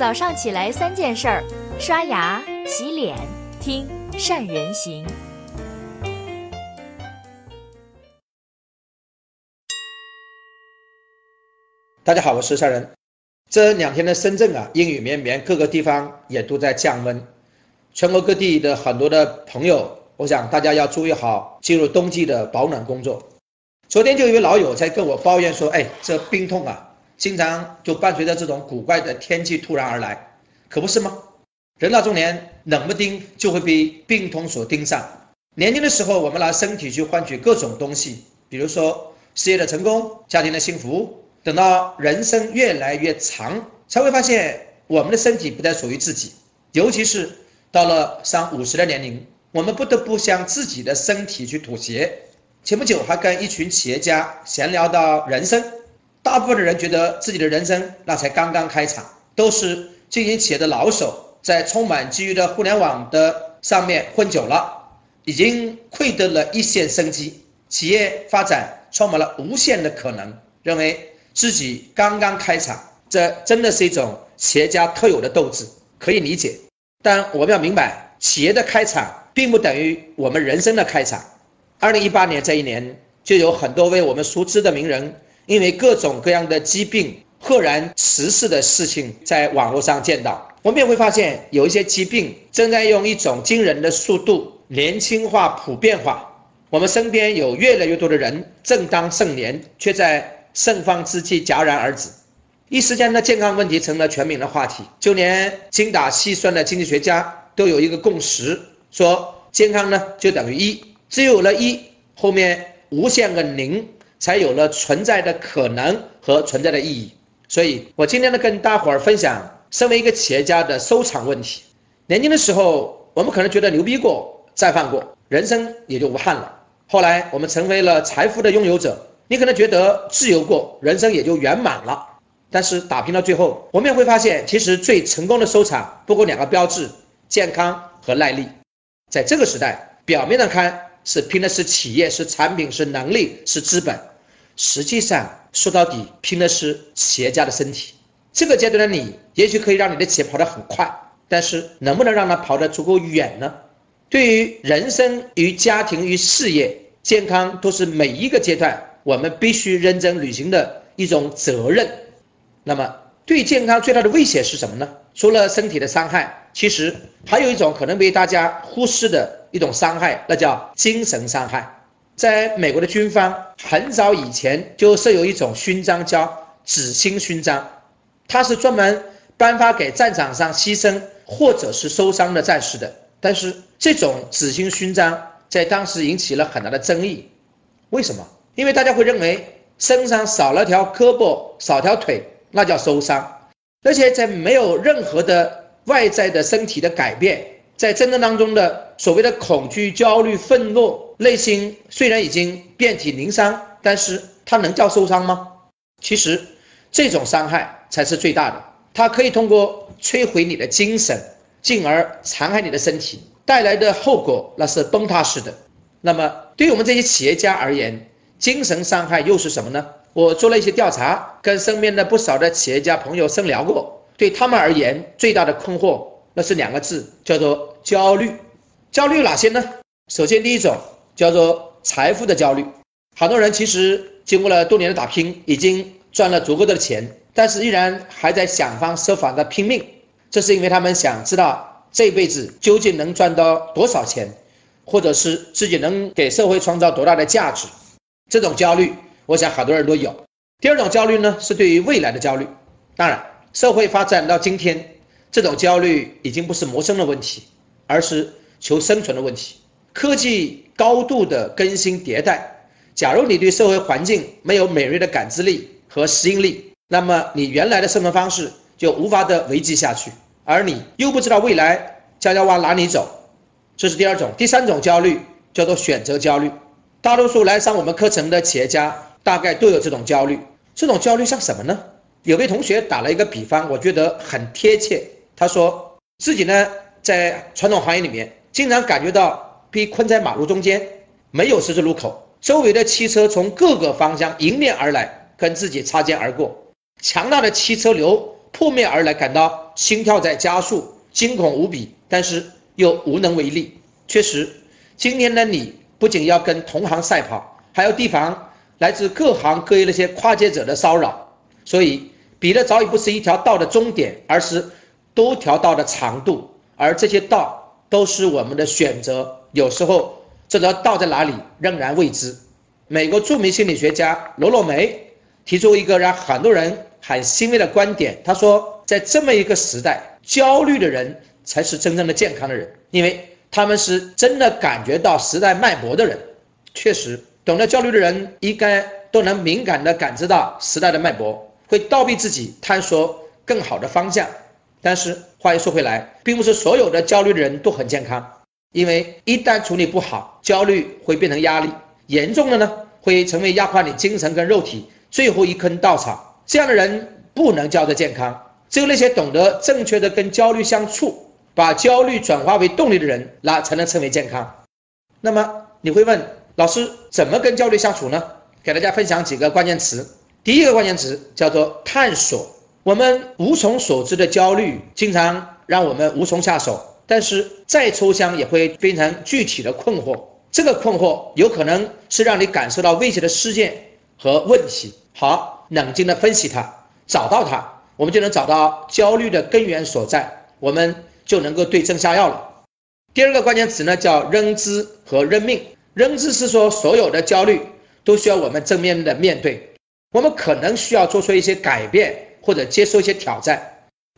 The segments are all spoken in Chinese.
早上起来三件事儿：刷牙、洗脸、听善人行。大家好，我是善人。这两天的深圳啊，阴雨绵绵，各个地方也都在降温。全国各地的很多的朋友，我想大家要注意好进入冬季的保暖工作。昨天就一位老友在跟我抱怨说：“哎，这冰痛啊，经常就伴随着这种古怪的天气突然而来，可不是吗？人到中年，冷不丁就会被病痛所盯上。年轻的时候，我们拿身体去换取各种东西，比如说事业的成功、家庭的幸福。等到人生越来越长，才会发现我们的身体不再属于自己，尤其是到了上五十的年龄，我们不得不向自己的身体去妥协。”前不久还跟一群企业家闲聊到人生，大部分的人觉得自己的人生那才刚刚开场，都是经营企业的老手，在充满机遇的互联网的上面混久了，已经窥得了一线生机，企业发展充满了无限的可能，认为自己刚刚开场，这真的是一种企业家特有的斗志，可以理解。但我们要明白，企业的开场并不等于我们人生的开场。二零一八年这一年，就有很多为我们熟知的名人，因为各种各样的疾病赫然辞世的事情，在网络上见到。我们也会发现，有一些疾病正在用一种惊人的速度年轻化、普遍化。我们身边有越来越多的人正当盛年，却在盛放之际戛然而止。一时间的健康问题成了全民的话题，就连精打细算的经济学家都有一个共识，说健康呢就等于一。只有了一后面无限个零，才有了存在的可能和存在的意义。所以我今天呢，跟大伙儿分享身为一个企业家的收场问题。年轻的时候，我们可能觉得牛逼过，再犯过，人生也就无憾了。后来我们成为了财富的拥有者，你可能觉得自由过，人生也就圆满了。但是打拼到最后，我们也会发现，其实最成功的收场不过两个标志：健康和耐力。在这个时代，表面上看。是拼的是企业，是产品，是能力，是资本。实际上说到底，拼的是企业家的身体。这个阶段的你，也许可以让你的企业跑得很快，但是能不能让它跑得足够远呢？对于人生与家庭与事业，健康都是每一个阶段我们必须认真履行的一种责任。那么，对健康最大的威胁是什么呢？除了身体的伤害，其实还有一种可能被大家忽视的。一种伤害，那叫精神伤害。在美国的军方很早以前就设有一种勋章，叫紫星勋章，它是专门颁发给战场上牺牲或者是受伤的战士的。但是这种紫星勋章在当时引起了很大的争议。为什么？因为大家会认为身上少了条胳膊、少条腿，那叫受伤，而且在没有任何的外在的身体的改变。在战争当中的所谓的恐惧、焦虑、愤怒，内心虽然已经遍体鳞伤，但是它能叫受伤吗？其实，这种伤害才是最大的。它可以通过摧毁你的精神，进而残害你的身体，带来的后果那是崩塌式的。那么，对于我们这些企业家而言，精神伤害又是什么呢？我做了一些调查，跟身边的不少的企业家朋友深聊过，对他们而言，最大的困惑。那是两个字，叫做焦虑。焦虑哪些呢？首先，第一种叫做财富的焦虑。很多人其实经过了多年的打拼，已经赚了足够的钱，但是依然还在想方设法的拼命。这是因为他们想知道这辈子究竟能赚到多少钱，或者是自己能给社会创造多大的价值。这种焦虑，我想很多人都有。第二种焦虑呢，是对于未来的焦虑。当然，社会发展到今天。这种焦虑已经不是谋生的问题，而是求生存的问题。科技高度的更新迭代，假如你对社会环境没有敏锐的感知力和适应力，那么你原来的生存方式就无法的维系下去，而你又不知道未来将要往哪里走，这是第二种。第三种焦虑叫做选择焦虑，大多数来上我们课程的企业家大概都有这种焦虑。这种焦虑像什么呢？有位同学打了一个比方，我觉得很贴切。他说自己呢，在传统行业里面，经常感觉到被困在马路中间，没有十字路口，周围的汽车从各个方向迎面而来，跟自己擦肩而过，强大的汽车流扑面而来，感到心跳在加速，惊恐无比，但是又无能为力。确实，今天的你不仅要跟同行赛跑，还要提防来自各行各业那些跨界者的骚扰。所以，比的早已不是一条道的终点，而是多条道的长度。而这些道都是我们的选择。有时候，这条道在哪里仍然未知。美国著名心理学家罗洛梅提出一个让很多人很欣慰的观点，他说，在这么一个时代，焦虑的人才是真正的健康的人，因为他们是真的感觉到时代脉搏的人。确实，懂得焦虑的人应该都能敏感地感知到时代的脉搏。会倒逼自己探索更好的方向，但是话又说回来，并不是所有的焦虑的人都很健康，因为一旦处理不好，焦虑会变成压力，严重的呢会成为压垮你精神跟肉体最后一根稻草。这样的人不能叫做健康。只有那些懂得正确的跟焦虑相处，把焦虑转化为动力的人，那才能称为健康。那么你会问老师，怎么跟焦虑相处呢？给大家分享几个关键词。第一个关键词叫做探索。我们无从所知的焦虑，经常让我们无从下手。但是再抽象，也会变成具体的困惑。这个困惑有可能是让你感受到威胁的事件和问题。好，冷静的分析它，找到它，我们就能找到焦虑的根源所在，我们就能够对症下药了。第二个关键词呢，叫认知和认命。认知是说，所有的焦虑都需要我们正面的面对。我们可能需要做出一些改变，或者接受一些挑战。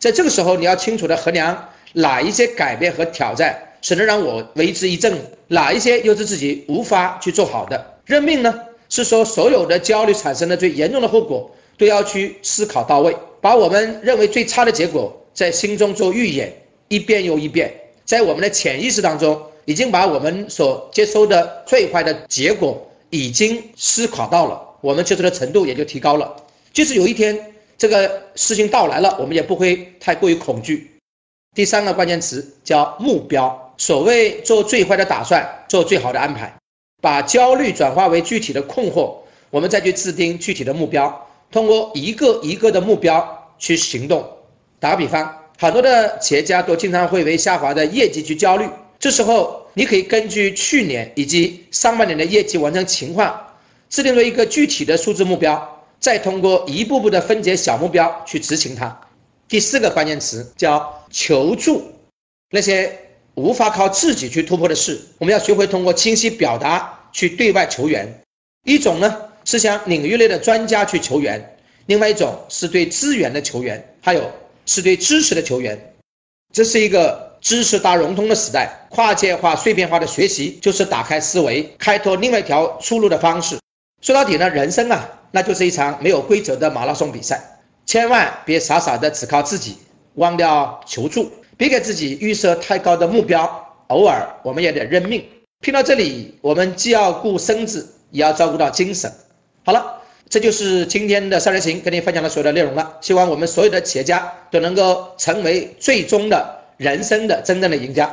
在这个时候，你要清楚地衡量哪一些改变和挑战是能让我为之一振，哪一些又是自己无法去做好的。认命呢，是说所有的焦虑产生的最严重的后果都要去思考到位，把我们认为最差的结果在心中做预演，一遍又一遍，在我们的潜意识当中已经把我们所接收的最坏的结果已经思考到了。我们接受的程度也就提高了。即使有一天这个事情到来了，我们也不会太过于恐惧。第三个关键词叫目标。所谓做最坏的打算，做最好的安排，把焦虑转化为具体的困惑，我们再去制定具体的目标，通过一个一个的目标去行动。打个比方，很多的企业家都经常会为下滑的业绩去焦虑。这时候，你可以根据去年以及上半年的业绩完成情况。制定了一个具体的数字目标，再通过一步步的分解小目标去执行它。第四个关键词叫求助，那些无法靠自己去突破的事，我们要学会通过清晰表达去对外求援。一种呢是向领域内的专家去求援，另外一种是对资源的求援，还有是对知识的求援。这是一个知识大融通的时代，跨界化、碎片化的学习就是打开思维、开拓另外一条出路的方式。说到底呢，人生啊，那就是一场没有规则的马拉松比赛，千万别傻傻的只靠自己，忘掉求助，别给自己预设太高的目标，偶尔我们也得认命。听到这里，我们既要顾身子，也要照顾到精神。好了，这就是今天的三人行跟你分享的所有的内容了。希望我们所有的企业家都能够成为最终的人生的真正的赢家。